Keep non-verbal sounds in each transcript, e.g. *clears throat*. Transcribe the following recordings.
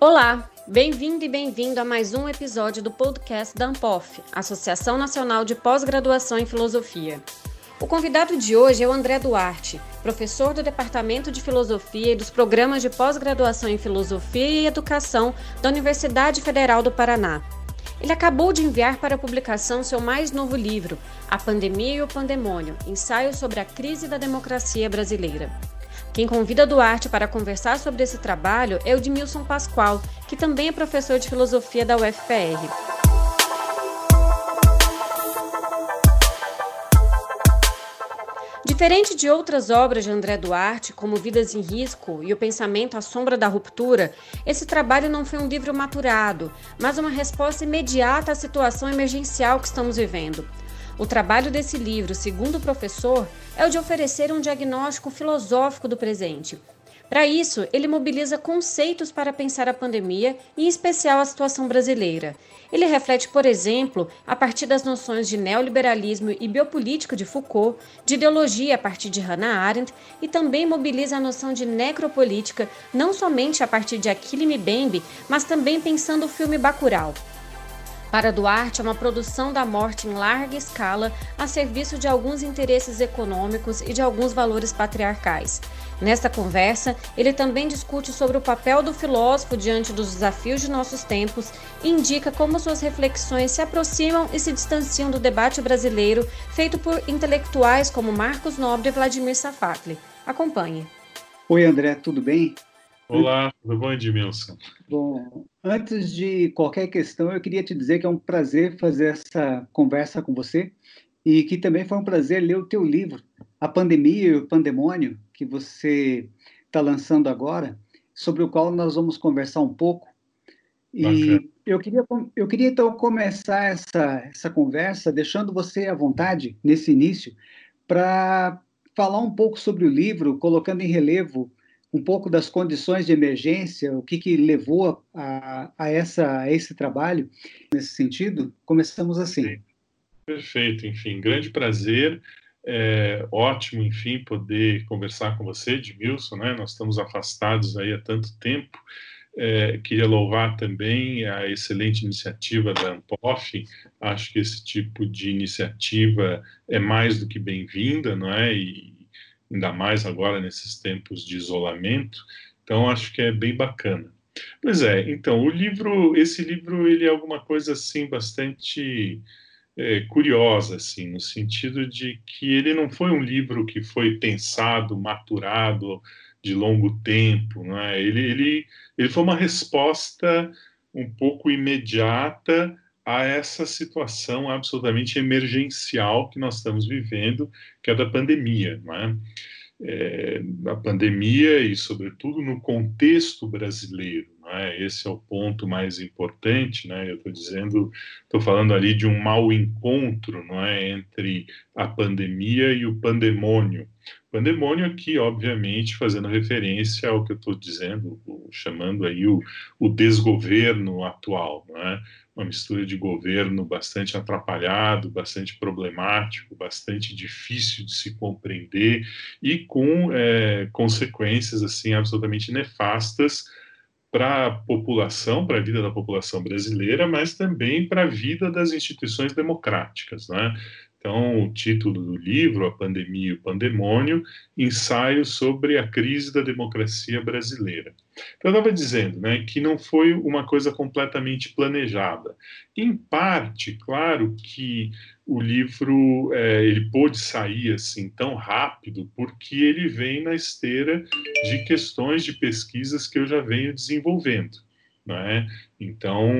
Olá, bem-vindo e bem-vindo a mais um episódio do podcast da ANPOF, Associação Nacional de Pós-Graduação em Filosofia. O convidado de hoje é o André Duarte, professor do Departamento de Filosofia e dos Programas de Pós-Graduação em Filosofia e Educação da Universidade Federal do Paraná. Ele acabou de enviar para publicação seu mais novo livro, A Pandemia e o Pandemônio Ensaio sobre a Crise da Democracia Brasileira. Quem convida Duarte para conversar sobre esse trabalho é o Dimilson Pascoal, que também é professor de filosofia da UFPR. Diferente de outras obras de André Duarte, como Vidas em Risco e O Pensamento à Sombra da Ruptura, esse trabalho não foi um livro maturado, mas uma resposta imediata à situação emergencial que estamos vivendo. O trabalho desse livro, segundo o professor, é o de oferecer um diagnóstico filosófico do presente. Para isso, ele mobiliza conceitos para pensar a pandemia em especial, a situação brasileira. Ele reflete, por exemplo, a partir das noções de neoliberalismo e biopolítico de Foucault, de ideologia a partir de Hannah Arendt e também mobiliza a noção de necropolítica, não somente a partir de Achille Mbembe, mas também pensando o filme Bacurau. Para Duarte, é uma produção da morte em larga escala a serviço de alguns interesses econômicos e de alguns valores patriarcais. Nesta conversa, ele também discute sobre o papel do filósofo diante dos desafios de nossos tempos e indica como suas reflexões se aproximam e se distanciam do debate brasileiro feito por intelectuais como Marcos Nobre e Vladimir Safatli. Acompanhe. Oi, André, tudo bem? Olá, tudo bom, Edmilson? Bom, antes de qualquer questão, eu queria te dizer que é um prazer fazer essa conversa com você e que também foi um prazer ler o teu livro, A Pandemia e o Pandemônio, que você está lançando agora, sobre o qual nós vamos conversar um pouco. E eu queria, eu queria então começar essa, essa conversa deixando você à vontade, nesse início, para falar um pouco sobre o livro, colocando em relevo um pouco das condições de emergência, o que, que levou a, a, essa, a esse trabalho nesse sentido? Começamos assim. Perfeito, enfim, grande prazer. É ótimo, enfim, poder conversar com você, Edmilson, né? Nós estamos afastados aí há tanto tempo. É, queria louvar também a excelente iniciativa da Ampof. Acho que esse tipo de iniciativa é mais do que bem-vinda, não é? E, ainda mais agora nesses tempos de isolamento. Então acho que é bem bacana. Pois é, então o livro, esse livro, ele é alguma coisa assim bastante é, curiosa, assim, no sentido de que ele não foi um livro que foi pensado, maturado de longo tempo, não é? Ele, ele, ele foi uma resposta um pouco imediata a essa situação absolutamente emergencial que nós estamos vivendo, que é da pandemia. Não é? É, a pandemia e, sobretudo, no contexto brasileiro. É? Esse é o ponto mais importante. Né? Eu estou dizendo, estou falando ali de um mau encontro não é? entre a pandemia e o pandemônio. Pandemônio aqui, obviamente, fazendo referência ao que eu estou dizendo, chamando aí o, o desgoverno atual. Não é? uma mistura de governo bastante atrapalhado, bastante problemático, bastante difícil de se compreender e com é, consequências assim absolutamente nefastas para a população, para a vida da população brasileira, mas também para a vida das instituições democráticas, né? Então, o título do livro, A Pandemia e o Pandemônio, ensaio sobre a crise da democracia brasileira. Então, eu estava dizendo né, que não foi uma coisa completamente planejada. Em parte, claro que o livro é, ele pôde sair assim tão rápido porque ele vem na esteira de questões de pesquisas que eu já venho desenvolvendo. Né? Então,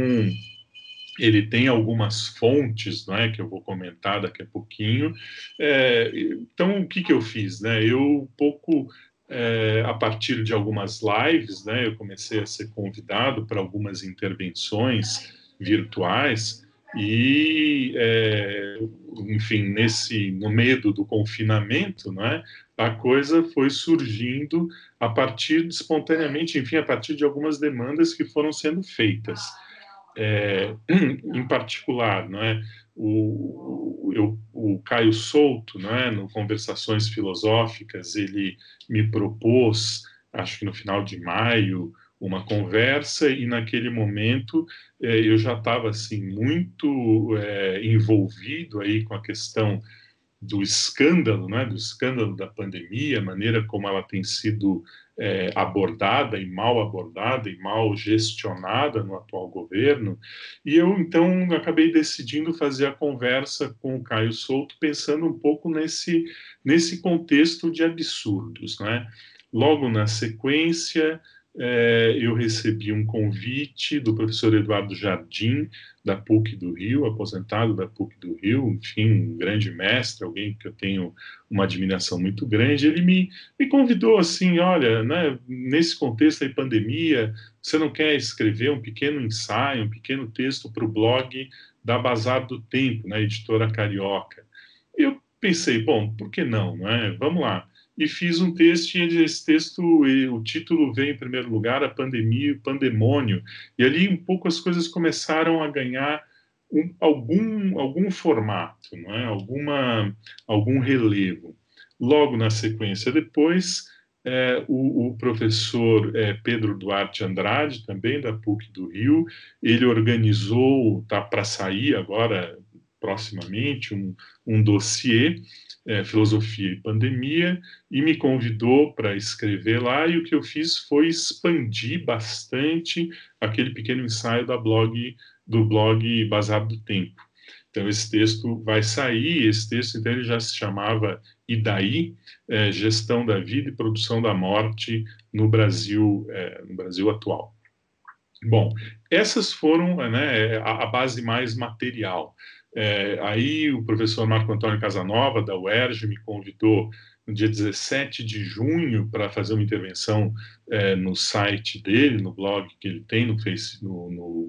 ele tem algumas fontes, não é, que eu vou comentar daqui a pouquinho. É, então, o que, que eu fiz? Né? Eu, pouco é, a partir de algumas lives, né, eu comecei a ser convidado para algumas intervenções virtuais e, é, enfim, nesse no medo do confinamento, né, a coisa foi surgindo a partir de, espontaneamente, enfim, a partir de algumas demandas que foram sendo feitas é, *clears throat* em particular, não é? o, eu, o Caio Souto, né, no Conversações Filosóficas, ele me propôs, acho que no final de maio, uma conversa e naquele momento eh, eu já estava assim muito eh, envolvido aí com a questão do escândalo, né, do escândalo da pandemia, a maneira como ela tem sido é, abordada e mal abordada e mal gestionada no atual governo. E eu, então, acabei decidindo fazer a conversa com o Caio Souto, pensando um pouco nesse, nesse contexto de absurdos. Né? Logo na sequência, é, eu recebi um convite do professor Eduardo Jardim, da PUC do Rio, aposentado da PUC do Rio, enfim, um grande mestre, alguém que eu tenho uma admiração muito grande. Ele me, me convidou assim: olha, né, nesse contexto da pandemia, você não quer escrever um pequeno ensaio, um pequeno texto para o blog da Bazar do Tempo, na editora Carioca? Eu pensei, bom, por que não, não é? Vamos lá e fiz um texto, e esse texto, o título vem em primeiro lugar, a pandemia e o pandemônio, e ali um pouco as coisas começaram a ganhar um, algum, algum formato, não é? Alguma, algum relevo. Logo na sequência depois, é, o, o, professor é, Pedro Duarte Andrade, também da PUC do Rio, ele organizou, está para sair agora, proximamente, um, um dossiê é, Filosofia e Pandemia e me convidou para escrever lá e o que eu fiz foi expandir bastante aquele pequeno ensaio da blog do blog Bazar do Tempo. Então esse texto vai sair, esse texto então ele já se chamava E daí é, gestão da vida e produção da morte no Brasil é, no Brasil atual. Bom, essas foram né, a, a base mais material. É, aí o professor Marco Antônio Casanova, da UERJ, me convidou no dia 17 de junho para fazer uma intervenção é, no site dele, no blog que ele tem no, face, no, no,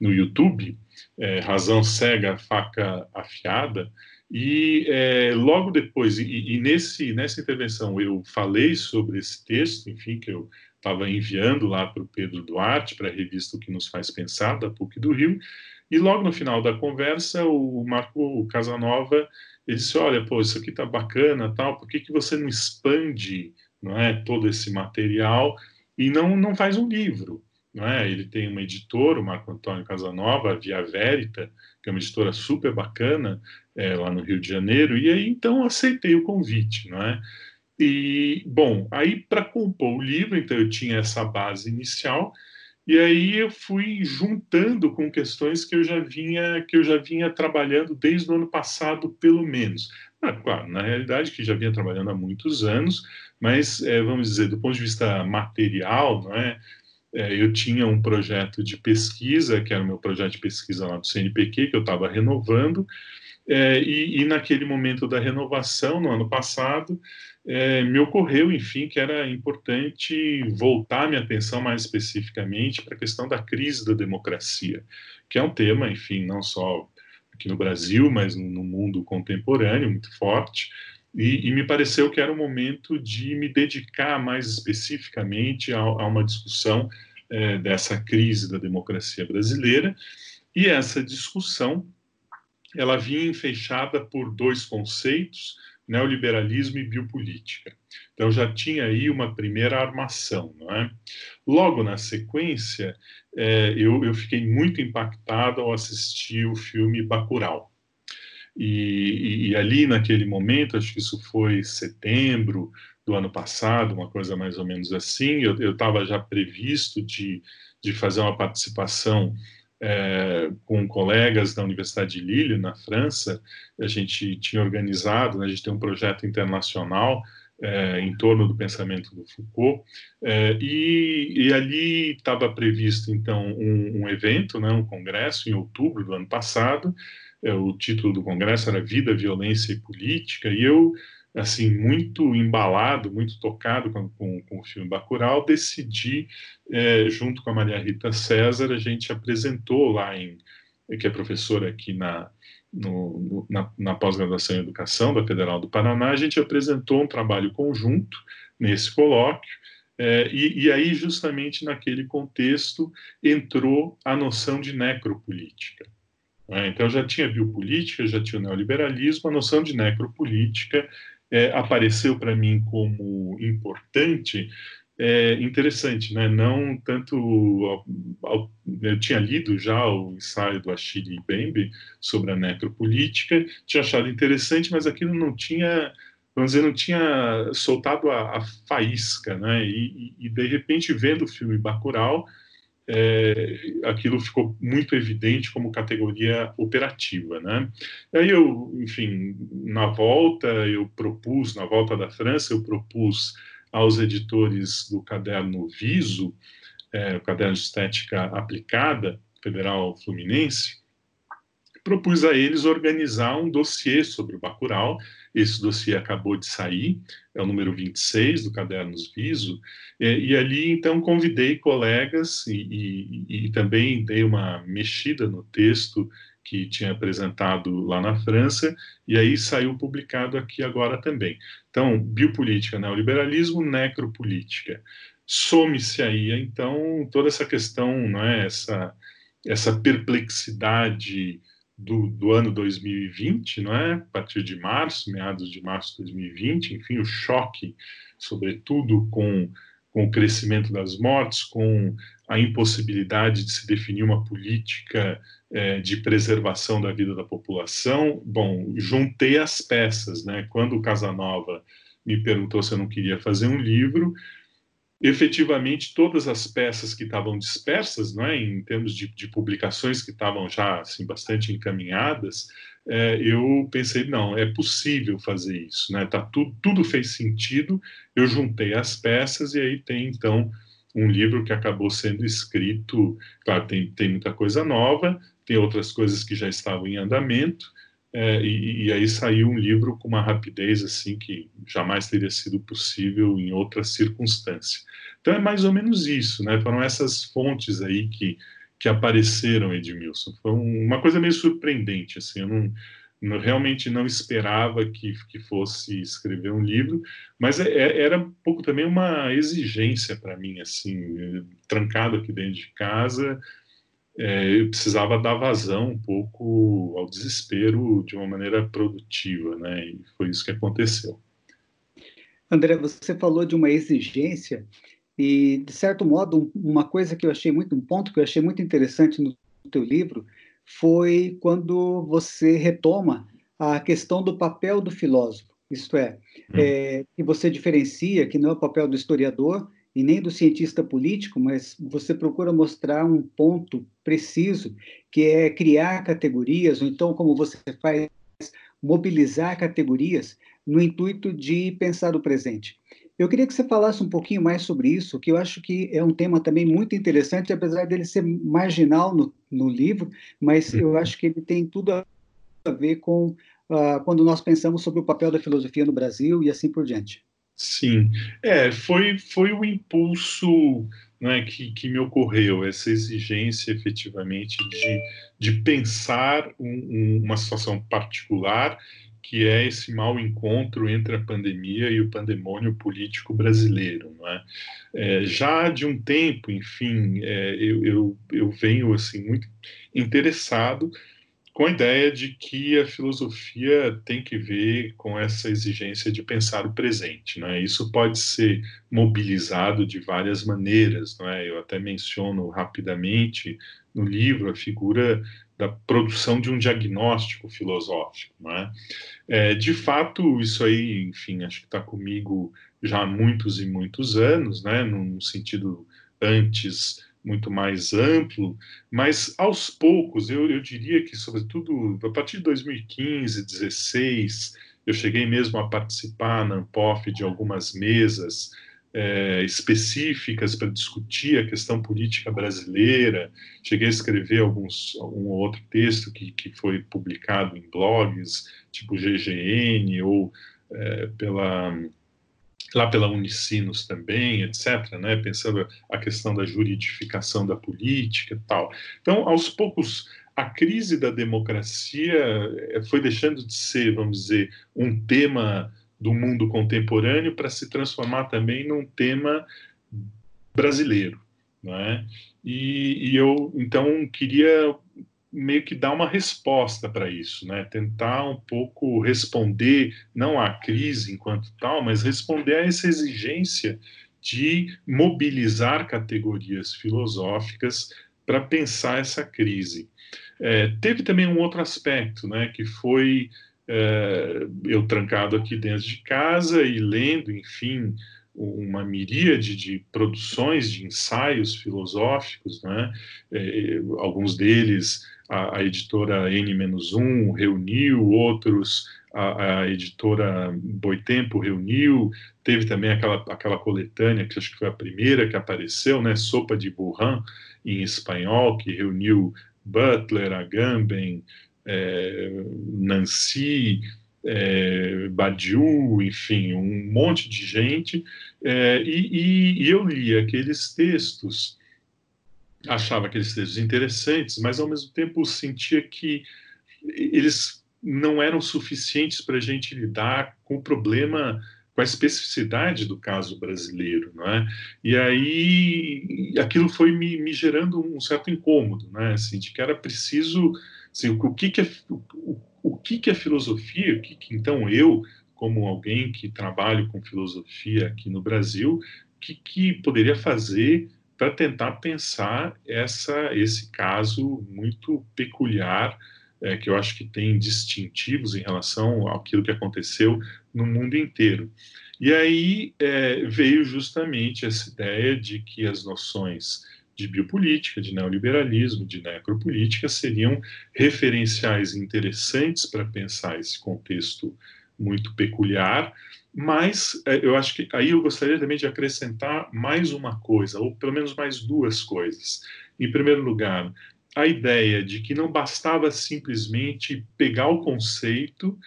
no YouTube, é, Razão Cega, Faca Afiada, e é, logo depois, e, e, nesse, nessa intervenção eu falei sobre esse texto, enfim, que eu estava enviando lá para o Pedro Duarte, para a revista O que nos faz pensar, da PUC do Rio, e logo no final da conversa, o Marco Casanova ele disse: Olha, pô, isso aqui tá bacana, tal. Por que, que você não expande, não é, todo esse material e não não faz um livro, não é? Ele tem uma editora, o Marco Antônio Casanova, a Via Verita, que é uma editora super bacana é, lá no Rio de Janeiro. E aí então aceitei o convite, não é? E bom, aí para compor o livro, então eu tinha essa base inicial e aí eu fui juntando com questões que eu já vinha que eu já vinha trabalhando desde o ano passado, pelo menos. Ah, claro, na realidade que já vinha trabalhando há muitos anos, mas é, vamos dizer do ponto de vista material, não é? é eu tinha um projeto de pesquisa, que era o meu projeto de pesquisa lá do CNPq, que eu estava renovando, é, e, e, naquele momento da renovação, no ano passado, é, me ocorreu, enfim, que era importante voltar minha atenção mais especificamente para a questão da crise da democracia, que é um tema, enfim, não só aqui no Brasil, mas no mundo contemporâneo, muito forte. E, e me pareceu que era o momento de me dedicar mais especificamente a, a uma discussão é, dessa crise da democracia brasileira. E essa discussão ela vinha fechada por dois conceitos neoliberalismo e biopolítica. Então já tinha aí uma primeira armação, não é? Logo na sequência, é, eu, eu, fiquei muito impactado ao assistir o filme Bacurau. E, e, e, ali naquele momento, acho que isso foi setembro do ano passado, uma coisa mais ou menos assim, eu estava já previsto de, de fazer uma participação é, com colegas da Universidade de Lille, na França, a gente tinha organizado, né, a gente tem um projeto internacional é, em torno do pensamento do Foucault, é, e, e, ali estava previsto, então, um, um, evento, né, um congresso, em outubro do ano passado, o título do congresso era Vida, Violência e Política, e eu assim, muito embalado, muito tocado com, com, com o filme Bacurau, decidi, é, junto com a Maria Rita César, a gente apresentou lá em, que é professora aqui na, na, na pós-graduação em Educação da Federal do Paraná, a gente apresentou um trabalho conjunto nesse colóquio, é, e, e, aí, justamente naquele contexto, entrou a noção de necropolítica. Né? Então já tinha biopolítica, já tinha o neoliberalismo, a noção de necropolítica é, apareceu para mim como importante é interessante, né? Não tanto eu tinha lido já o ensaio do Achille Bembe sobre a necropolítica, tinha achado interessante, mas aquilo não tinha, vamos dizer, não tinha soltado a, a faísca, né? E, e, de repente vendo o filme Bacurau, é, aquilo ficou muito evidente como categoria operativa, né? Aí eu, enfim, na volta eu propus, na volta da França eu propus aos editores do caderno Viso, é, o caderno de estética aplicada, Federal Fluminense, propus a eles organizar um dossiê sobre o Bacurau. Esse dossiê acabou de sair, é o número 26 do Cadernos Viso, e, e ali então convidei colegas e, e, e, também dei uma mexida no texto que tinha apresentado lá na França, e aí saiu publicado aqui agora também. Então, biopolítica, neoliberalismo, necropolítica. Some-se aí, então, toda essa questão, não é, essa, essa perplexidade do, do, ano 2020, não é? A partir de março, meados de março de 2020, enfim, o choque, sobretudo com, com o crescimento das mortes, com a impossibilidade de se definir uma política é, de preservação da vida da população. Bom, juntei as peças, né? Quando o Casanova me perguntou se eu não queria fazer um livro, efetivamente todas as peças que estavam dispersas, não é, em termos de, de publicações que estavam já assim bastante encaminhadas, é, eu pensei não, é possível fazer isso, né? Tá tudo, tudo fez sentido. Eu juntei as peças e aí tem então um livro que acabou sendo escrito, claro, tem, tem muita coisa nova, tem outras coisas que já estavam em andamento, é, e, e, aí saiu um livro com uma rapidez assim que jamais teria sido possível em outra circunstância. Então é mais ou menos isso, né? Foram essas fontes aí que, que apareceram, Edmilson. Foi uma coisa meio surpreendente, assim, eu não, não, realmente não esperava que, que fosse escrever um livro, mas é, é era um pouco também uma exigência para mim, assim, trancado aqui dentro de casa, é, eu precisava dar vazão um pouco ao desespero de uma maneira produtiva, né? E foi isso que aconteceu. André, você falou de uma exigência e, de certo modo, uma coisa que eu achei muito, um ponto que eu achei muito interessante no teu livro foi quando você retoma a questão do papel do filósofo, isto é, hum. é que você diferencia que não é o papel do historiador e nem do cientista político, mas você procura mostrar um ponto preciso, que é criar categorias, ou então, como você faz, mobilizar categorias no intuito de pensar o presente. Eu queria que você falasse um pouquinho mais sobre isso, que eu acho que é um tema também muito interessante, apesar dele ser marginal no, no livro, mas eu uhum. acho que ele tem tudo a ver com uh, quando nós pensamos sobre o papel da filosofia no Brasil e assim por diante. Sim, é, foi, foi o impulso né, que, que me ocorreu, essa exigência efetivamente de, de pensar um, um, uma situação particular que é esse mau encontro entre a pandemia e o pandemônio político brasileiro. É? é já de um tempo, enfim, é, eu, eu, eu venho assim muito interessado com a ideia de que a filosofia tem que ver com essa exigência de pensar o presente. Não é? Isso pode ser mobilizado de várias maneiras. Não é? Eu até menciono rapidamente no livro a figura da produção de um diagnóstico filosófico. Não é? É, de fato, isso aí, enfim, acho que está comigo já há muitos e muitos anos, né, num sentido antes muito mais amplo, mas aos poucos, eu, eu diria que, sobretudo, a partir de 2015, 2016, eu cheguei mesmo a participar na ANPOF de algumas mesas é, específicas para discutir a questão política brasileira. Cheguei a escrever alguns, algum outro texto que, que foi publicado em blogs, tipo GGN, ou é, pela lá pela Unicinos também, etc., né, pensando a questão da juridificação da política e tal. Então, aos poucos, a crise da democracia eh, foi deixando de ser, vamos dizer, um tema do mundo contemporâneo para se transformar também num tema brasileiro, não é? E, e eu então queria meio que dar uma resposta para isso, né? Tentar um pouco responder não à crise enquanto tal, mas responder a essa exigência de mobilizar categorias filosóficas para pensar essa crise. É, teve também um outro aspecto, né, que foi é, eu trancado aqui dentro de casa e lendo, enfim, uma miríade de produções, de ensaios filosóficos, né? É, alguns deles a, a editora N-1 reuniu, outros a, a, editora Boitempo reuniu, teve também aquela, aquela coletânea, que acho que foi a primeira que apareceu, né? Sopa de Burhan, em espanhol, que reuniu Butler, Agamben, é, Nancy, é, Badiou, enfim, um monte de gente, é, e, e, eu li aqueles textos, achava aqueles textos interessantes, mas ao mesmo tempo sentia que eles não eram suficientes para a gente lidar com o problema, com a especificidade do caso brasileiro, não é? E aí aquilo foi me, me gerando um certo incômodo, né? Assim, de que era preciso, assim, o que que é, o, o que, que é filosofia, o que, que então eu, como alguém que trabalho com filosofia aqui no Brasil, que, que poderia fazer para tentar pensar essa, esse caso muito peculiar, é, que eu acho que tem distintivos em relação àquilo que aconteceu no mundo inteiro. E aí é, veio justamente essa ideia de que as noções de biopolítica, de neoliberalismo, de necropolítica seriam referenciais interessantes para pensar esse contexto muito peculiar, mas é, eu acho que aí eu gostaria também de acrescentar mais uma coisa, ou pelo menos mais duas coisas. Em primeiro lugar, a ideia de que não bastava simplesmente pegar o conceito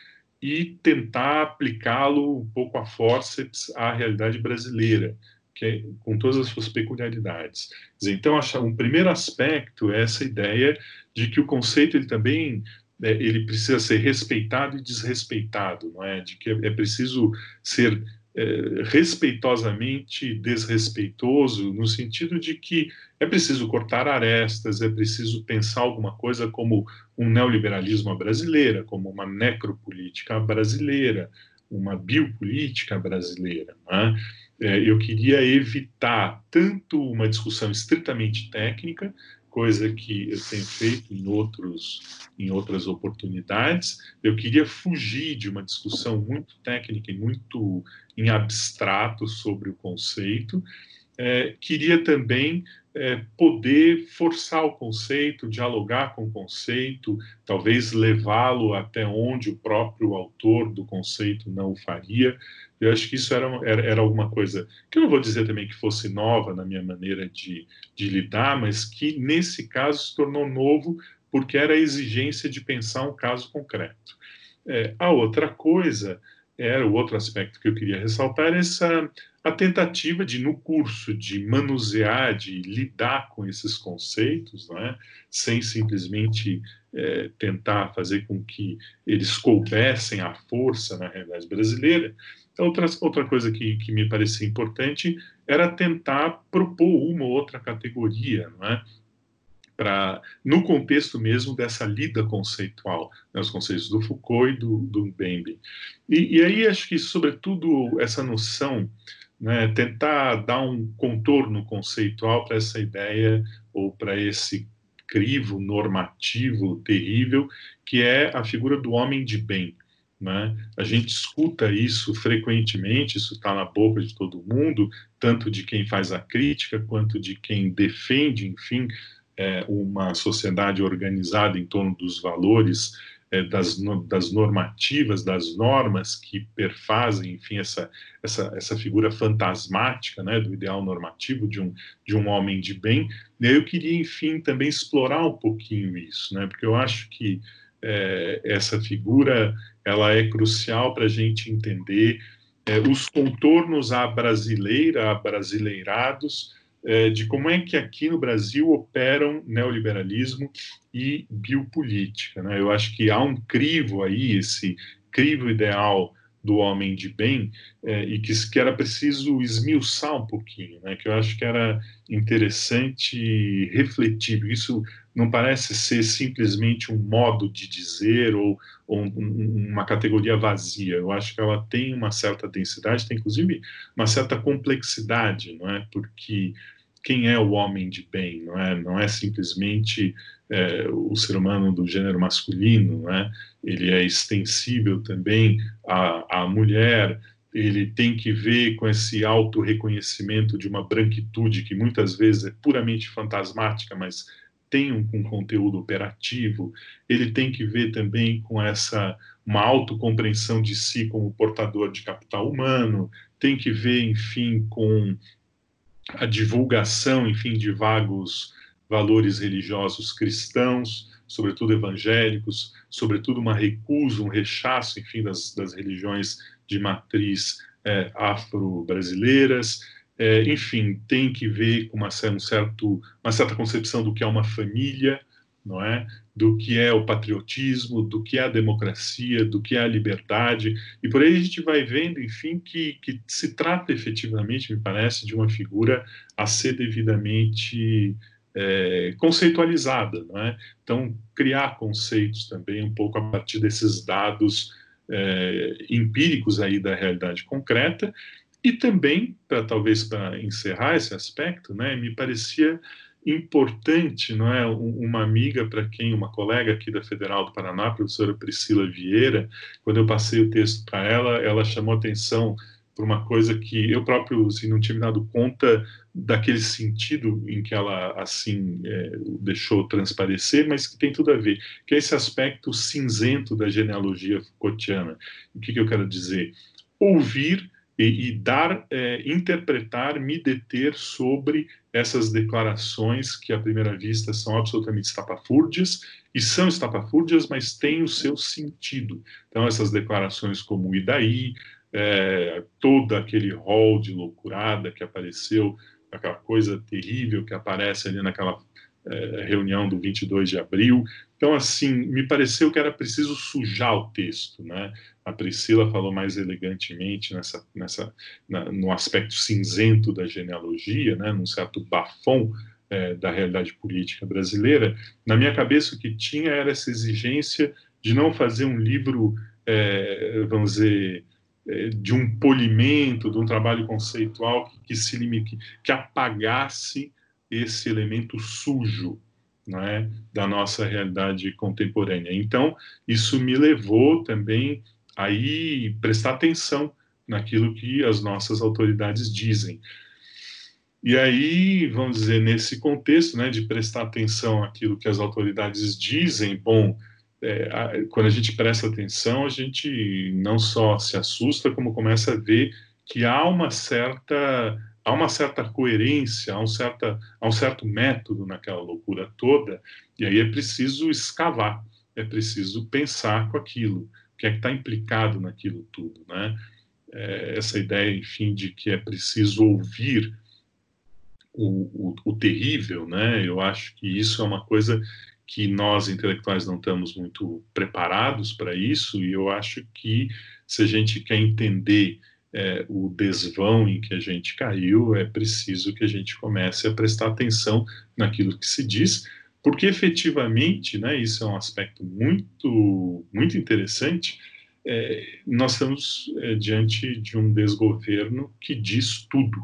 e tentar aplicá-lo um pouco a forceps à realidade brasileira é, com todas as suas peculiaridades. Então, um primeiro aspecto é essa ideia de que o conceito ele também é, ele precisa ser respeitado e desrespeitado, não é? De que é, é preciso ser é, respeitosamente desrespeitoso, no sentido de que é preciso cortar arestas, é preciso pensar alguma coisa como um neoliberalismo brasileira, como uma necropolítica brasileira, uma biopolítica brasileira. Não é? é, eu queria evitar tanto uma discussão estritamente técnica, coisa que eu tenho feito em, outros, em outras oportunidades. Eu queria fugir de uma discussão muito técnica e muito em abstrato sobre o conceito. É, queria também é, poder forçar o conceito, dialogar com o conceito, talvez levá-lo até onde o próprio autor do conceito não o faria. Eu acho que isso era, era, era, alguma coisa que eu não vou dizer também que fosse nova na minha maneira de, de lidar, mas que nesse caso se tornou novo porque era a exigência de pensar um caso concreto. É, a outra coisa era o outro aspecto que eu queria ressaltar essa a tentativa de no curso de manusear, de lidar com esses conceitos, é? sem simplesmente é, tentar fazer com que eles coubessem à força na realidade brasileira, Outra, outra coisa que, que me parecia importante era tentar propor uma ou outra categoria, não é? Pra, no contexto mesmo dessa lida conceitual, né, os conceitos do Foucault e do, do. E, e aí acho que, sobretudo, essa noção, né, tentar dar um contorno conceitual para essa ideia ou para esse crivo normativo terrível que é a figura do homem de bem. Né? A gente escuta isso frequentemente, isso está na boca de todo mundo, tanto de quem faz a crítica quanto de quem defende, enfim, é, uma sociedade organizada em torno dos valores, das, das normativas, das normas que perfazem, enfim, essa, essa, essa figura fantasmática né, do ideal normativo de um, de um homem de bem. Eu queria, enfim, também explorar um pouquinho isso, né, porque eu acho que é, essa figura ela é crucial para a gente entender é, os contornos à brasileira, brasileirados, é, de como é que aqui no Brasil operam neoliberalismo e biopolítica. Né? Eu acho que há um crivo aí, esse crivo ideal do homem de bem, é, e que, que era preciso esmiuçar um pouquinho, né? que eu acho que era interessante refletir. Isso não parece ser simplesmente um modo de dizer ou, ou um, uma categoria vazia. Eu acho que ela tem uma certa densidade, tem inclusive uma certa complexidade, não é? Porque quem é o homem de bem, não é? Não é simplesmente é, o ser humano do gênero masculino, não é? Ele é extensível também à, à mulher, ele tem que ver com esse auto-reconhecimento de uma branquitude que muitas vezes é puramente fantasmática, mas tem um, um, conteúdo operativo, ele tem que ver também com essa uma autocompreensão de si como portador de capital humano, tem que ver, enfim, com a divulgação, enfim, de vagos valores religiosos cristãos, sobretudo evangélicos, sobretudo uma recusa, um rechaço, enfim, das, das religiões de matriz é, afro-brasileiras, é, enfim, tem que ver com uma, um certo, uma certa concepção do que é uma família, não é? Do que é o patriotismo, do que é a democracia, do que é a liberdade, e por aí a gente vai vendo, enfim, que, que se trata efetivamente, me parece, de uma figura a ser devidamente é, conceitualizada, não é? Então, criar conceitos também um pouco a partir desses dados é, empíricos aí da realidade concreta e também, para talvez para encerrar esse aspecto, né, me parecia importante, não é, uma amiga para quem, uma colega aqui da Federal do Paraná, a professora Priscila Vieira, quando eu passei o texto para ela, ela chamou atenção por uma coisa que eu próprio assim, não me dado conta daquele sentido em que ela assim é, deixou transparecer, mas que tem tudo a ver, que é esse aspecto cinzento da genealogia Foucaultiana. O que, que eu quero dizer? Ouvir e, e dar, é, interpretar, me deter sobre essas declarações que à primeira vista são absolutamente estapafúrdias e são estapafúrdias, mas têm o seu sentido. Então essas declarações como e daí, é, todo aquele rol de loucurada que apareceu aquela coisa terrível que aparece ali naquela é, reunião do 22 de abril. Então, assim, me pareceu que era preciso sujar o texto, né? A Priscila falou mais elegantemente nessa, nessa, na, no aspecto cinzento da genealogia, né? Num certo bafão é, da realidade política brasileira. Na minha cabeça, o que tinha era essa exigência de não fazer um livro, é, vamos dizer, é, de um polimento, de um trabalho conceitual que, que se limite, que apagasse esse elemento sujo é, da nossa realidade contemporânea. Então, isso me levou também a prestar atenção naquilo que as nossas autoridades dizem. E aí, vamos dizer, nesse contexto né, de prestar atenção àquilo que as autoridades dizem, bom, é, a, quando a gente presta atenção, a gente não só se assusta, como começa a ver que há uma certa há uma certa coerência, há um, certa, há um certo método naquela loucura toda, e aí é preciso escavar, é preciso pensar com aquilo, o que é que está implicado naquilo tudo, né? É, essa ideia, enfim, de que é preciso ouvir o, o, o terrível, né? Eu acho que isso é uma coisa que nós intelectuais não estamos muito preparados para isso, e eu acho que se a gente quer entender é, o desvão em que a gente caiu, é preciso que a gente comece a prestar atenção naquilo que se diz, porque efetivamente, né, isso é um aspecto muito, muito interessante, é, nós estamos é, diante de um desgoverno que diz tudo,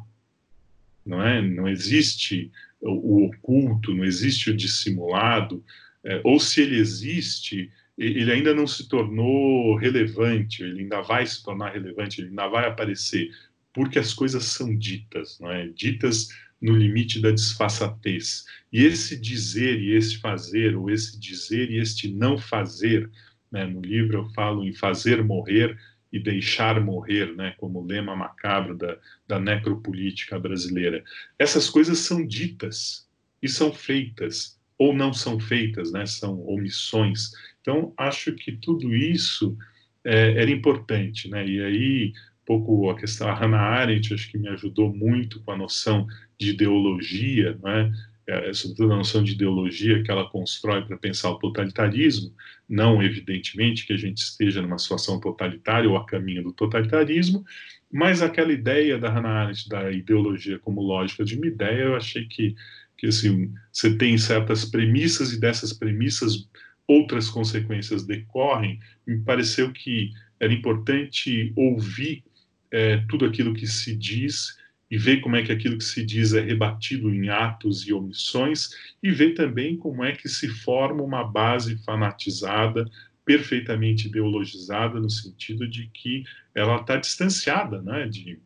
não é? Não existe o, oculto, não existe o dissimulado, é, ou se ele existe, ele ainda não se tornou relevante, ele ainda vai se tornar relevante, ele ainda vai aparecer, porque as coisas são ditas, não é? Ditas no limite da disfarçatez. E esse dizer e esse fazer, ou esse dizer e este não fazer, né? no livro eu falo em fazer morrer, e deixar morrer, né, como lema macabro da, da necropolítica brasileira. Essas coisas são ditas e são feitas, ou não são feitas, né, são omissões. Então, acho que tudo isso é, era importante. Né, e aí, pouco a questão, a Hannah Arendt, acho que me ajudou muito com a noção de ideologia, né, é, sobretudo a noção de ideologia que ela constrói para pensar o totalitarismo, não evidentemente que a gente esteja numa situação totalitária ou a caminho do totalitarismo, mas aquela ideia da Hannah Arendt da ideologia como lógica de uma ideia, eu achei que, que assim, você tem certas premissas e dessas premissas outras consequências decorrem, me pareceu que era importante ouvir é, tudo aquilo que se diz e ver como é que aquilo que se diz é rebatido em atos e omissões e ver também como é que se forma uma base fanatizada, perfeitamente ideologizada no sentido de que ela está distanciada, né, de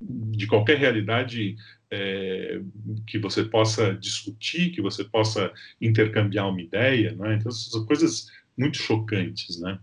de qualquer realidade é, que você possa discutir, que você possa intercambiar uma ideia, né? Então são coisas muito chocantes, né?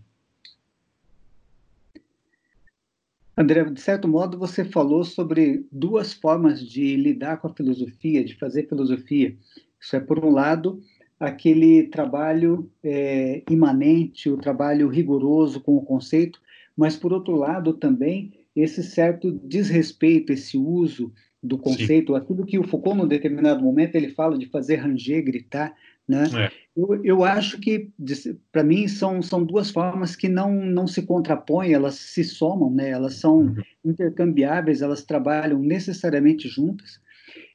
André, de certo modo, você falou sobre duas formas de lidar com a filosofia, de fazer filosofia. Isso é, por um lado, aquele trabalho é, imanente, o trabalho rigoroso com o conceito, mas, por outro lado, também esse certo desrespeito, esse uso do conceito, Sim. aquilo que o Foucault, num determinado momento, ele fala de fazer ranger, gritar, né? É. Eu, eu acho que, para mim, são, são duas formas que não, não se contrapõem, elas se somam, né? elas são uhum. intercambiáveis, elas trabalham necessariamente juntas.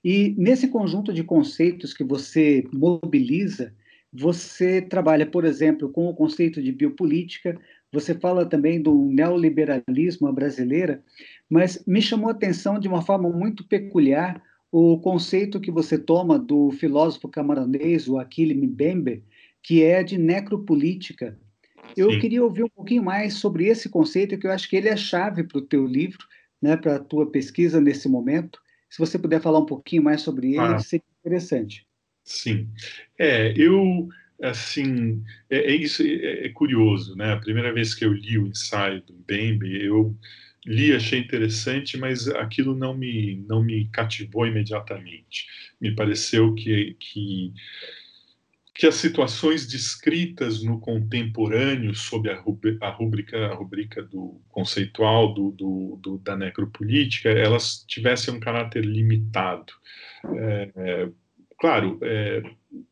E nesse conjunto de conceitos que você mobiliza, você trabalha, por exemplo, com o conceito de biopolítica, você fala também do neoliberalismo brasileira, mas me chamou a atenção de uma forma muito peculiar o conceito que você toma do filósofo camaronês, o Achille Mbembe, que é de necropolítica. Eu Sim. queria ouvir um pouquinho mais sobre esse conceito, que eu acho que ele é chave para o teu livro, né, para a tua pesquisa nesse momento. Se você puder falar um pouquinho mais sobre ele, ah. seria interessante. Sim. É, eu assim, é, é isso é, é, curioso, né? A primeira vez que eu li o ensaio do Mbembe, eu li, achei interessante, mas aquilo não me não me cativou imediatamente. Me pareceu que que que as situações descritas no contemporâneo sob a a rubrica, a rubrica do conceitual do, do, do, da necropolítica, elas tivessem um caráter limitado. É, é, claro, é,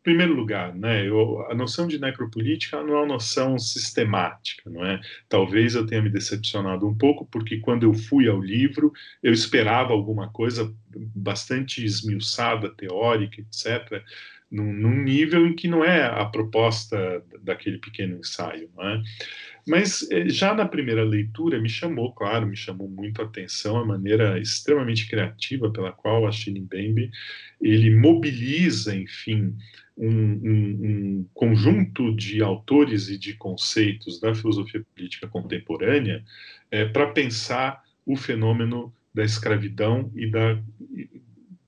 primeiro lugar, né, eu, a noção de necropolítica não é uma noção sistemática, não é? Talvez eu tenha me decepcionado um pouco, porque quando eu fui ao livro, eu esperava alguma coisa bastante esmiuçada, teórica, etc., num, num nível em que não é a proposta daquele pequeno ensaio, não é? Mas eh, já na primeira leitura me chamou, claro, me chamou muito a atenção a maneira extremamente criativa pela qual a Mbembe ele mobiliza, enfim, um, um, um, conjunto de autores e de conceitos da filosofia política contemporânea é, para pensar o fenômeno da escravidão e da,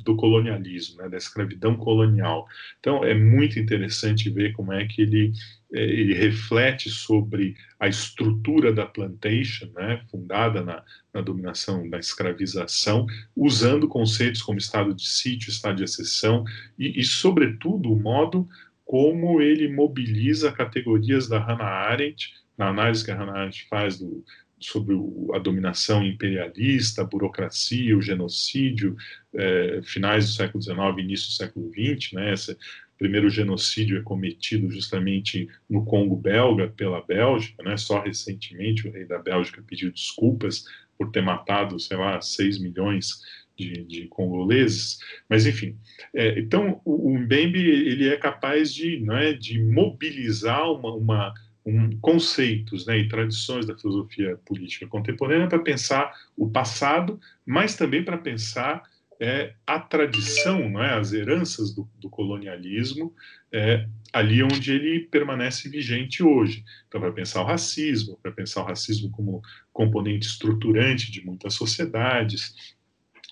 do colonialismo, né, da escravidão colonial. Então, é muito interessante ver como é que ele, ele reflete sobre a estrutura da plantation, né, fundada na, na dominação da escravização, usando conceitos como estado de sítio, estado de exceção e, e sobretudo, o modo como ele mobiliza categorias da Hannah Arendt, na análise que a Hannah Arendt faz do, sobre a dominação imperialista, a burocracia, o genocídio, é, finais do século XIX, início do século XX, né? Esse primeiro genocídio é cometido justamente no Congo belga pela Bélgica, né? Só recentemente o rei da Bélgica pediu desculpas por ter matado, sei lá, 6 milhões de, de, congoleses, mas enfim. É, então, o, o Mbembe ele é capaz de, não é, de mobilizar uma, uma um, conceitos né, e tradições da filosofia política contemporânea para pensar o passado, mas também para pensar é, a tradição, não é, as heranças do, do colonialismo, é, ali onde ele permanece vigente hoje. Então, para pensar o racismo, para pensar o racismo como componente estruturante de muitas sociedades,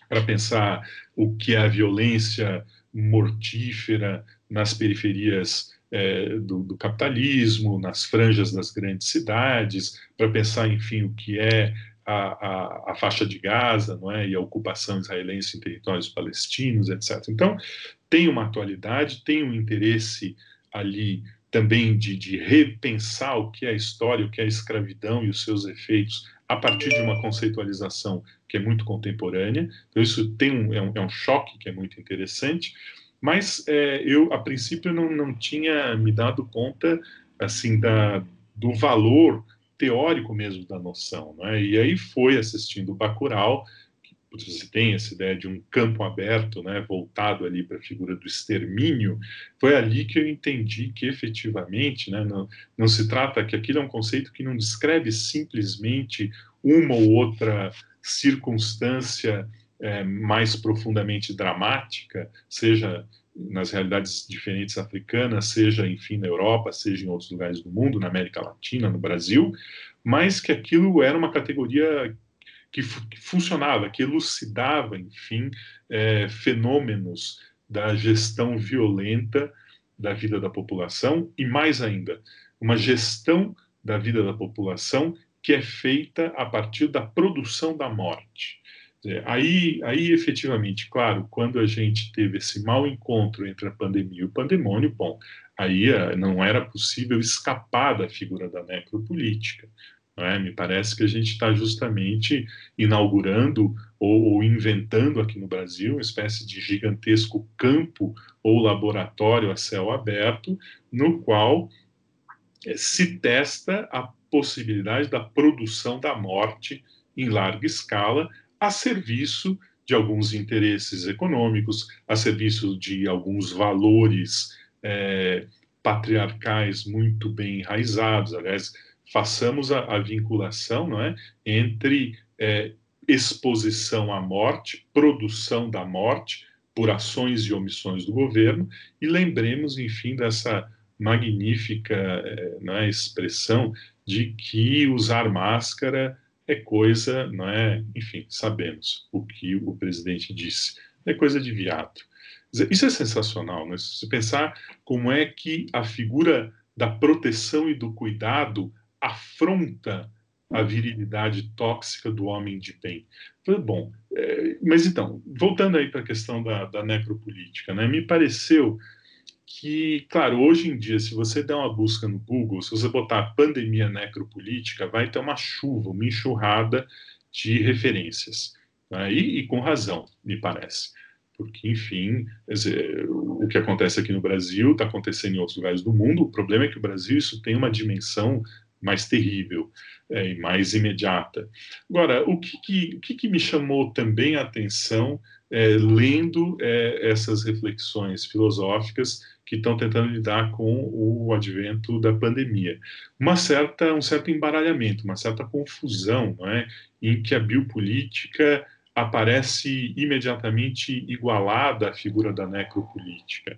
para pensar o que é a violência mortífera nas periferias é, do, do, capitalismo, nas franjas das grandes cidades, para pensar, enfim, o que é a, a, a, faixa de Gaza não é? e a ocupação israelense em territórios palestinos, etc. Então, tem uma atualidade, tem um interesse ali também de, de repensar o que é a história, o que é a escravidão e os seus efeitos a partir de uma conceitualização que é muito contemporânea. Então, isso tem um, é, um, é um choque que é muito interessante. Mas é, eu, a princípio, não, não tinha me dado conta assim da, do valor teórico mesmo da noção. Né? E aí foi assistindo o Bacurau, se tem essa ideia de um campo aberto, né, voltado ali para a figura do extermínio, foi ali que eu entendi que efetivamente, né, não, não se trata que aquilo é um conceito que não descreve simplesmente uma ou outra circunstância é, mais profundamente dramática, seja nas realidades diferentes africanas, seja, enfim, na Europa, seja em outros lugares do mundo, na América Latina, no Brasil, mas que aquilo era uma categoria que, que funcionava, que elucidava, enfim, é, fenômenos da gestão violenta da vida da população e, mais ainda, uma gestão da vida da população que é feita a partir da produção da morte. Aí, aí, efetivamente, claro, quando a gente teve esse mau encontro entre a pandemia e o pandemônio, bom, aí eh, não era possível escapar da figura da necropolítica. É? Me parece que a gente está justamente inaugurando ou, ou, inventando aqui no Brasil uma espécie de gigantesco campo ou laboratório a céu aberto, no qual é, se testa a possibilidade da produção da morte em larga escala a serviço de alguns interesses econômicos, a serviço de alguns valores é, patriarcais muito bem enraizados. Aliás, façamos a, a vinculação não é, entre é, exposição à morte, produção da morte por ações e omissões do governo, e lembremos, enfim, dessa magnífica é, é, expressão de que usar máscara é coisa, não é? Enfim, sabemos o que o presidente disse, é coisa de viado. Isso é sensacional, né? Se pensar como é que a figura da proteção e do cuidado afronta a virilidade tóxica do homem de bem. Bom, é, mas então, voltando aí para a questão da, da necropolítica, né, me pareceu que, claro, hoje em dia, se você der uma busca no Google, se você botar pandemia necropolítica, vai ter uma chuva, uma enxurrada de referências. Né, e, e com razão, me parece porque, enfim, dizer, o que acontece aqui no Brasil está acontecendo em outros lugares do mundo. O problema é que o Brasil isso tem uma dimensão mais terrível é, e mais imediata. Agora, o que, que, o que, que me chamou também a atenção é, lendo é, essas reflexões filosóficas que estão tentando lidar com o advento da pandemia. Uma certa, um certo embaralhamento, uma certa confusão, não é? em que a biopolítica aparece imediatamente igualada à figura da necropolítica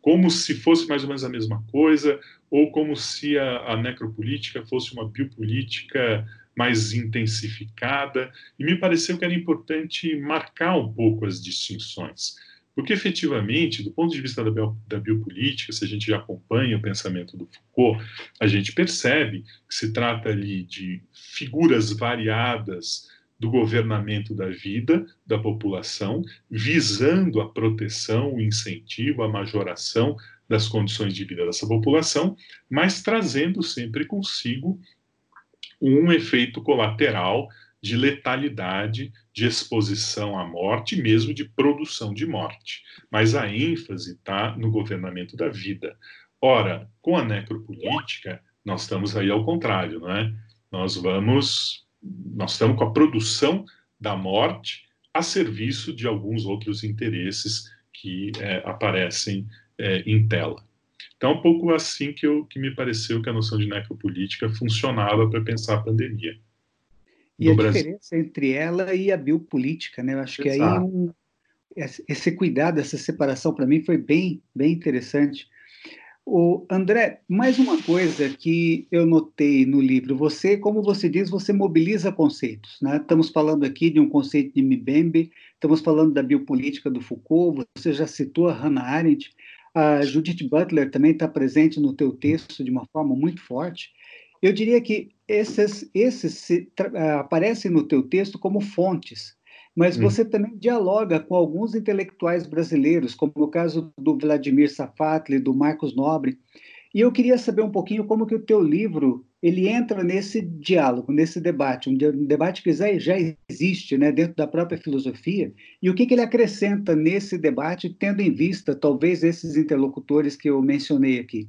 como se fosse mais ou menos a mesma coisa, ou como se a, a necropolítica fosse uma biopolítica mais intensificada, e me pareceu que era importante marcar um pouco as distinções. Porque, efetivamente, do ponto de vista da, bio, da biopolítica, se a gente já acompanha o pensamento do Foucault, a gente percebe que se trata ali de figuras variadas do governamento da vida da população, visando a proteção, o incentivo, a majoração das condições de vida dessa população, mas trazendo sempre consigo um efeito colateral de letalidade, de exposição à morte, mesmo de produção de morte. Mas a ênfase está no governamento da vida. Ora, com a necropolítica, nós estamos aí ao contrário, não é? Nós vamos nós estamos com a produção da morte a serviço de alguns outros interesses que é, aparecem é, em tela. Então, um pouco assim que, eu, que me pareceu que a noção de necropolítica funcionava para pensar a pandemia. E a Brasil. diferença entre ela e a biopolítica, né? Eu acho Exato. que aí um, esse cuidado, essa separação, para mim, foi bem, bem interessante. O André, mais uma coisa que eu notei no livro, você, como você diz, você mobiliza conceitos, né? Estamos falando aqui de um conceito de Mbembe, estamos falando da biopolítica do Foucault, você já citou a Hannah Arendt, a Judith Butler também está presente no teu texto de uma forma muito forte. Eu diria que esses, esses aparecem no teu texto como fontes mas hum. você também dialoga com alguns intelectuais brasileiros, como o caso do Vladimir Safatli, do Marcos Nobre. E eu queria saber um pouquinho como que o teu livro ele entra nesse diálogo, nesse debate, um debate que já, existe né, dentro da própria filosofia, e o que, que ele acrescenta nesse debate, tendo em vista talvez esses interlocutores que eu mencionei aqui.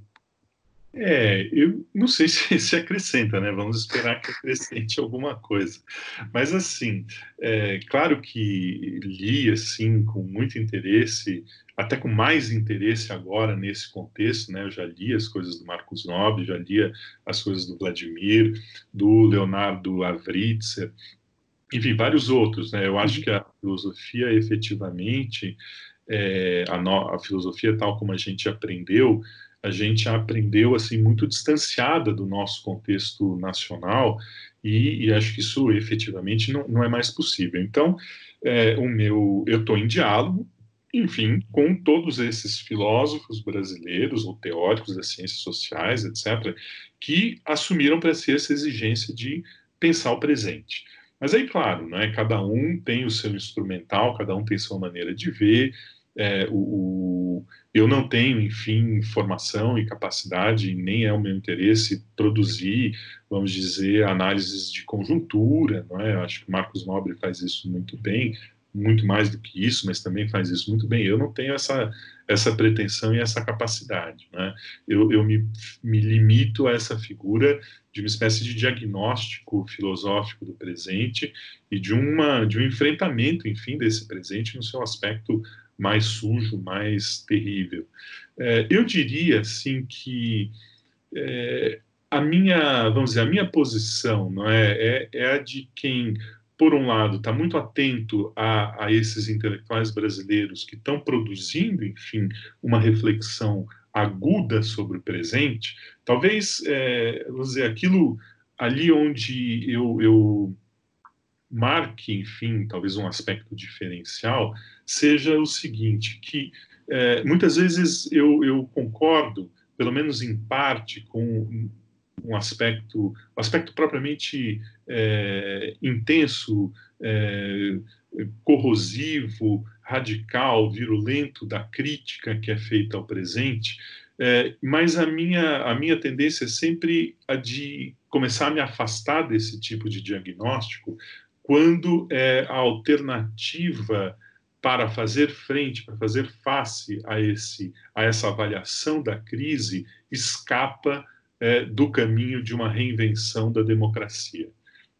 É, eu não sei *laughs* se, se acrescenta, né? Vamos esperar que acrescente alguma coisa. Mas, assim, é claro que li, assim, com muito interesse, até com mais interesse agora nesse contexto, né? Eu já li as coisas do Marcos Nobre, já li as coisas do Vladimir, do Leonardo Avritzer, enfim, vários outros, né? Eu acho uhum. que a filosofia, efetivamente, é, a, no, a filosofia tal como a gente aprendeu, a gente aprendeu assim muito distanciada do nosso contexto nacional e, e acho que isso efetivamente não, não é mais possível. Então, é, o meu, eu estou em diálogo, enfim, com todos esses filósofos brasileiros ou teóricos das ciências sociais, etc., que assumiram para si essa exigência de pensar o presente. Mas aí, claro, né, cada um tem o seu instrumental, cada um tem sua maneira de ver, é, o, o, eu não tenho, enfim, formação e capacidade, nem é o meu interesse produzir, vamos dizer, análises de conjuntura, não é? Acho que Marcos Nobre faz isso muito bem, muito mais do que isso, mas também faz isso muito bem. Eu não tenho essa, essa pretensão e essa capacidade. Né? Eu, eu me, me limito a essa figura de uma espécie de diagnóstico filosófico do presente e de, uma, de um enfrentamento, enfim, desse presente no seu aspecto mais sujo, mais terrível. É, eu diria assim que é, a minha, vamos dizer, a minha posição, não é, é, é a de quem, por um lado, está muito atento a, a esses intelectuais brasileiros que estão produzindo, enfim, uma reflexão aguda sobre o presente. Talvez, é, vamos dizer, aquilo ali onde eu, eu marque, enfim, talvez um aspecto diferencial, seja o seguinte, que é, muitas vezes eu, eu, concordo, pelo menos em parte, com um aspecto, um aspecto propriamente é, intenso, é, corrosivo, radical, virulento da crítica que é feita ao presente, é, mas a minha, a minha tendência é sempre a de começar a me afastar desse tipo de diagnóstico, quando é, a alternativa para fazer frente, para fazer face a, esse, a essa avaliação da crise, escapa é, do caminho de uma reinvenção da democracia.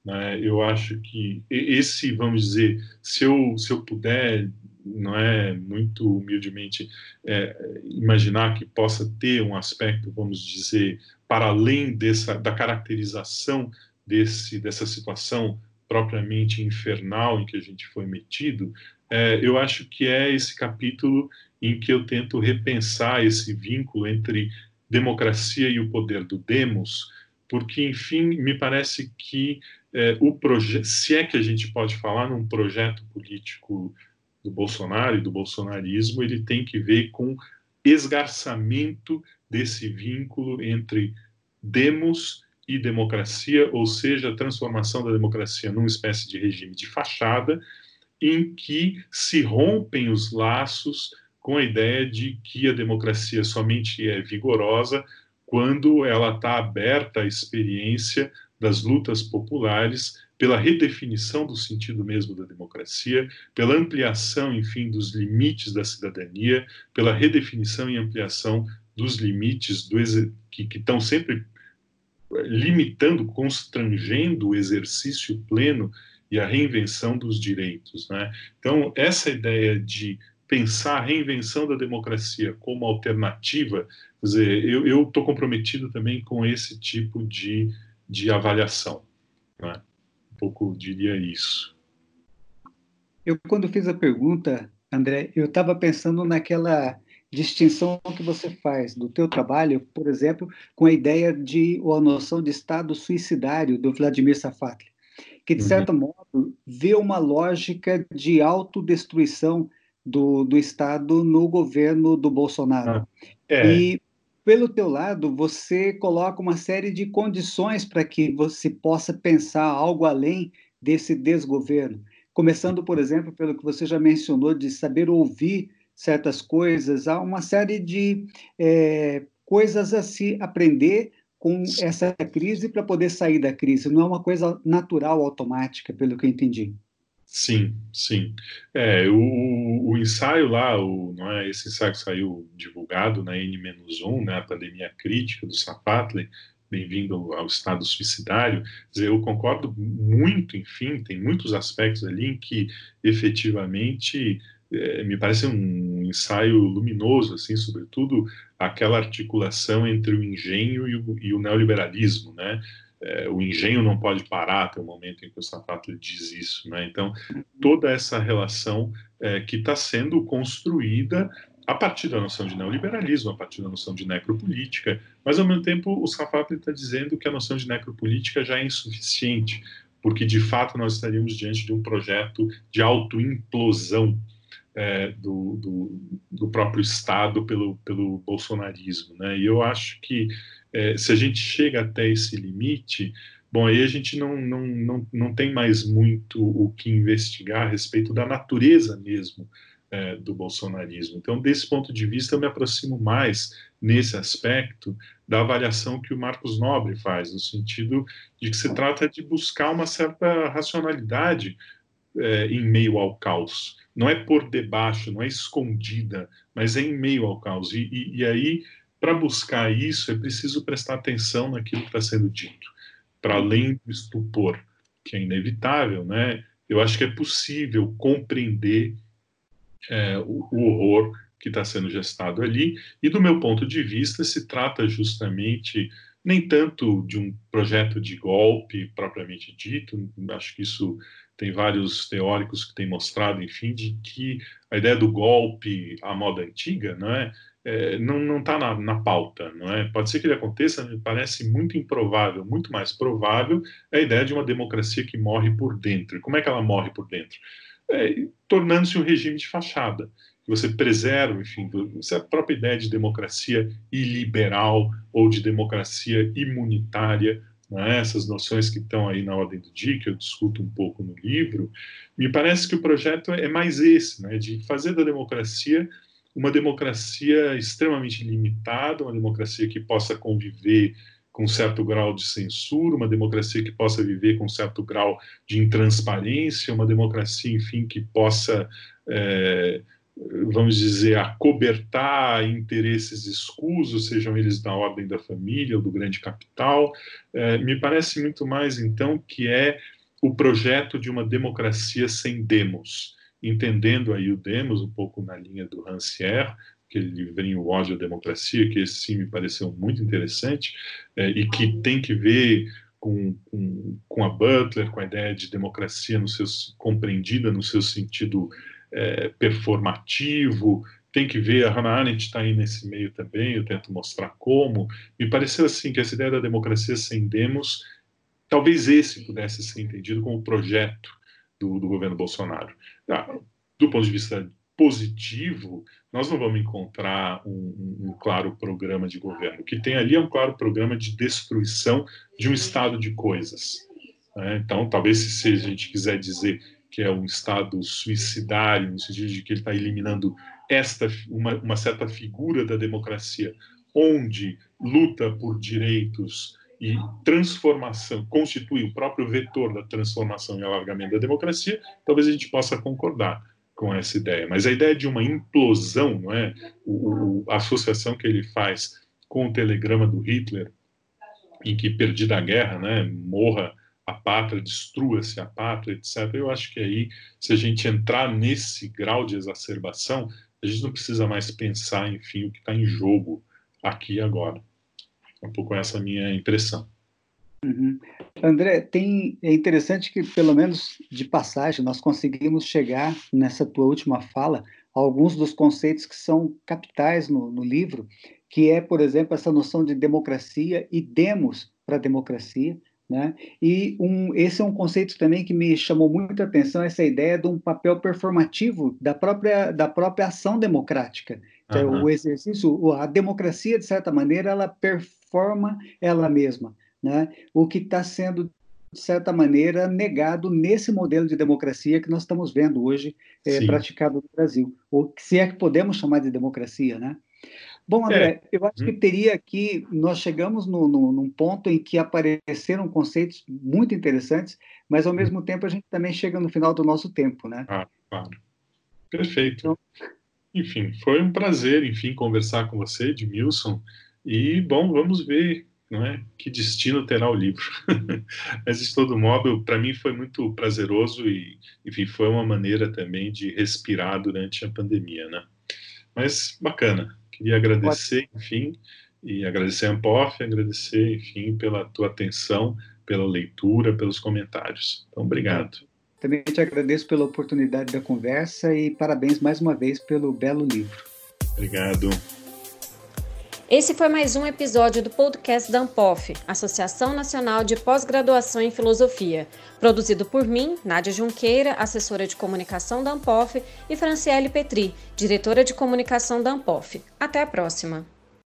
Né? Eu acho que esse, vamos dizer, se eu, se eu puder, não é muito humildemente é, imaginar que possa ter um aspecto, vamos dizer, para além dessa da caracterização desse dessa situação propriamente infernal em que a gente foi metido, é, eu acho que é esse capítulo em que eu tento repensar esse vínculo entre democracia e o poder do demos, porque, enfim, me parece que é, o se é que a gente pode falar num projeto político do Bolsonaro e do bolsonarismo, ele tem que ver com esgarçamento desse vínculo entre demos e democracia, ou seja, a transformação da democracia numa espécie de regime de fachada, em que se rompem os laços com a ideia de que a democracia somente é vigorosa quando ela está aberta à experiência das lutas populares, pela redefinição do sentido mesmo da democracia, pela ampliação, enfim, dos limites da cidadania, pela redefinição e ampliação dos limites do que, que estão sempre limitando, constrangendo o exercício pleno e a reinvenção dos direitos. Né? Então, essa ideia de pensar a reinvenção da democracia como alternativa, quer dizer, eu estou comprometido também com esse tipo de, de avaliação. Né? Um pouco diria isso. Eu, quando fiz a pergunta, André, eu estava pensando naquela distinção que você faz do teu trabalho, por exemplo, com a ideia de ou a noção de estado suicidário do Vladimir Safatli, que de uhum. certo uhum. modo vê uma lógica de autodestruição do, do Estado no governo do Bolsonaro. Ah, é. E pelo teu lado, você coloca uma série de condições para que você possa pensar algo além desse desgoverno. Começando, por exemplo, pelo que você já mencionou, de saber ouvir certas coisas, há uma série de é, coisas a se aprender com essa crise para poder sair da crise. Não é uma coisa natural, automática, pelo que eu entendi. Sim, sim. É, o, o ensaio lá, o, não é, esse ensaio que saiu divulgado na N-1, né, a pandemia crítica do Sapatle, bem-vindo ao estado suicidário, eu concordo muito, enfim, tem muitos aspectos ali em que efetivamente é, me parece um ensaio luminoso, assim, sobretudo aquela articulação entre o engenho e o, e o neoliberalismo, né? É, o engenho não pode parar até o momento em que o Sapato diz isso, né? Então, toda essa relação é, que está sendo construída a partir da noção de neoliberalismo, a partir da noção de necropolítica, mas ao mesmo tempo o Sapato está dizendo que a noção de necropolítica já é insuficiente, porque de fato nós estaríamos diante de um projeto de autoimplosão é, do, do, do, próprio Estado pelo, pelo bolsonarismo. Né? E eu acho que é, se a gente chega até esse limite, bom, aí a gente não, não, não, não tem mais muito o que investigar a respeito da natureza mesmo é, do bolsonarismo. Então, desse ponto de vista, eu me aproximo mais nesse aspecto da avaliação que o Marcos Nobre faz, no sentido de que se trata de buscar uma certa racionalidade é, em meio ao caos não é por debaixo, não é escondida, mas é em meio ao caos. E, e, e aí, para buscar isso, é preciso prestar atenção naquilo que está sendo dito, para além do estupor, que é inevitável, né? Eu acho que é possível compreender é, o, o horror que está sendo gestado ali, e do meu ponto de vista, se trata justamente nem tanto de um projeto de golpe propriamente dito, acho que isso tem vários teóricos que têm mostrado, enfim, de que a ideia do golpe à moda antiga, não é, é não está na, na, pauta, não é? Pode ser que ele aconteça, me parece muito improvável, muito mais provável a ideia de uma democracia que morre por dentro. Como é que ela morre por dentro? É, Tornando-se um regime de fachada, que você preserva, enfim, essa própria ideia de democracia iliberal ou de democracia imunitária, né, essas noções que estão aí na ordem do dia, que eu discuto um pouco no livro, me parece que o projeto é mais esse, né, de fazer da democracia uma democracia extremamente limitada, uma democracia que possa conviver com certo grau de censura, uma democracia que possa viver com certo grau de intransparência, uma democracia, enfim, que possa é, vamos dizer, acobertar interesses escusos, sejam eles da ordem da família ou do grande capital. É, me parece muito mais, então, que é o projeto de uma democracia sem demos, entendendo aí o demos um pouco na linha do Rancière, aquele livrinho Ódio à Democracia, que esse sim me pareceu muito interessante, é, e que tem que ver com, com, com, a Butler, com a ideia de democracia no seu, compreendida no seu sentido é, performativo, tem que ver, a Hannah Arendt está aí nesse meio também, eu tento mostrar como. Me pareceu assim que essa ideia da democracia sem demos, talvez esse pudesse ser entendido como projeto do, do governo Bolsonaro. Ah, do ponto de vista positivo, nós não vamos encontrar um, um, um, claro programa de governo. O que tem ali é um claro programa de destruição de um estado de coisas. Né? Então, talvez se a gente quiser dizer que é um estado suicidário, no sentido de que ele está eliminando esta uma, uma certa figura da democracia, onde luta por direitos e transformação constitui o próprio vetor da transformação e alargamento da democracia, talvez a gente possa concordar com essa ideia. Mas a ideia de uma implosão, não é? O, a associação que ele faz com o telegrama do Hitler, em que perdida a guerra, né, morra a pátria, destrua-se a pátria, etc. Eu acho que aí, se a gente entrar nesse grau de exacerbação, a gente não precisa mais pensar, enfim, o que está em jogo aqui e agora. É um pouco essa a minha impressão. Uhum. André, tem, é interessante que, pelo menos de passagem, nós conseguimos chegar nessa tua última fala a alguns dos conceitos que são capitais no, no livro, que é, por exemplo, essa noção de democracia e demos para a democracia, né? E um, esse é um conceito também que me chamou muita atenção, essa ideia de um papel performativo da própria, da própria ação democrática. Então, uhum. O exercício, a democracia, de certa maneira, ela performa ela mesma. Né? O que está sendo, de certa maneira, negado nesse modelo de democracia que nós estamos vendo hoje é, praticado no Brasil. Ou se é que podemos chamar de democracia, né? Bom, André, é. eu acho que hum. teria aqui, nós chegamos no, no, num ponto em que apareceram conceitos muito interessantes, mas ao mesmo tempo a gente também chega no final do nosso tempo, né? Ah, claro. Perfeito. Então, enfim, foi um prazer, enfim, conversar com você, Edmilson. E, bom, vamos ver não é? que destino terá o livro. *laughs* Mas, de todo modo, para mim foi muito prazeroso e, enfim, foi uma maneira também de respirar durante a pandemia, né? Mas, bacana. Queria agradecer, enfim, e agradecer a Ampof, agradecer, enfim, pela tua atenção, pela leitura, pelos comentários. Então, obrigado. Também te agradeço pela oportunidade da conversa e parabéns mais uma vez pelo belo livro. Obrigado. Esse foi mais um episódio do podcast da ANPOF, Associação Nacional de Pós-Graduação em Filosofia, produzido por mim, Nádia Junqueira, assessora de comunicação da ANPOF, e Franciele Petri, diretora de comunicação da ANPOF. Até a próxima!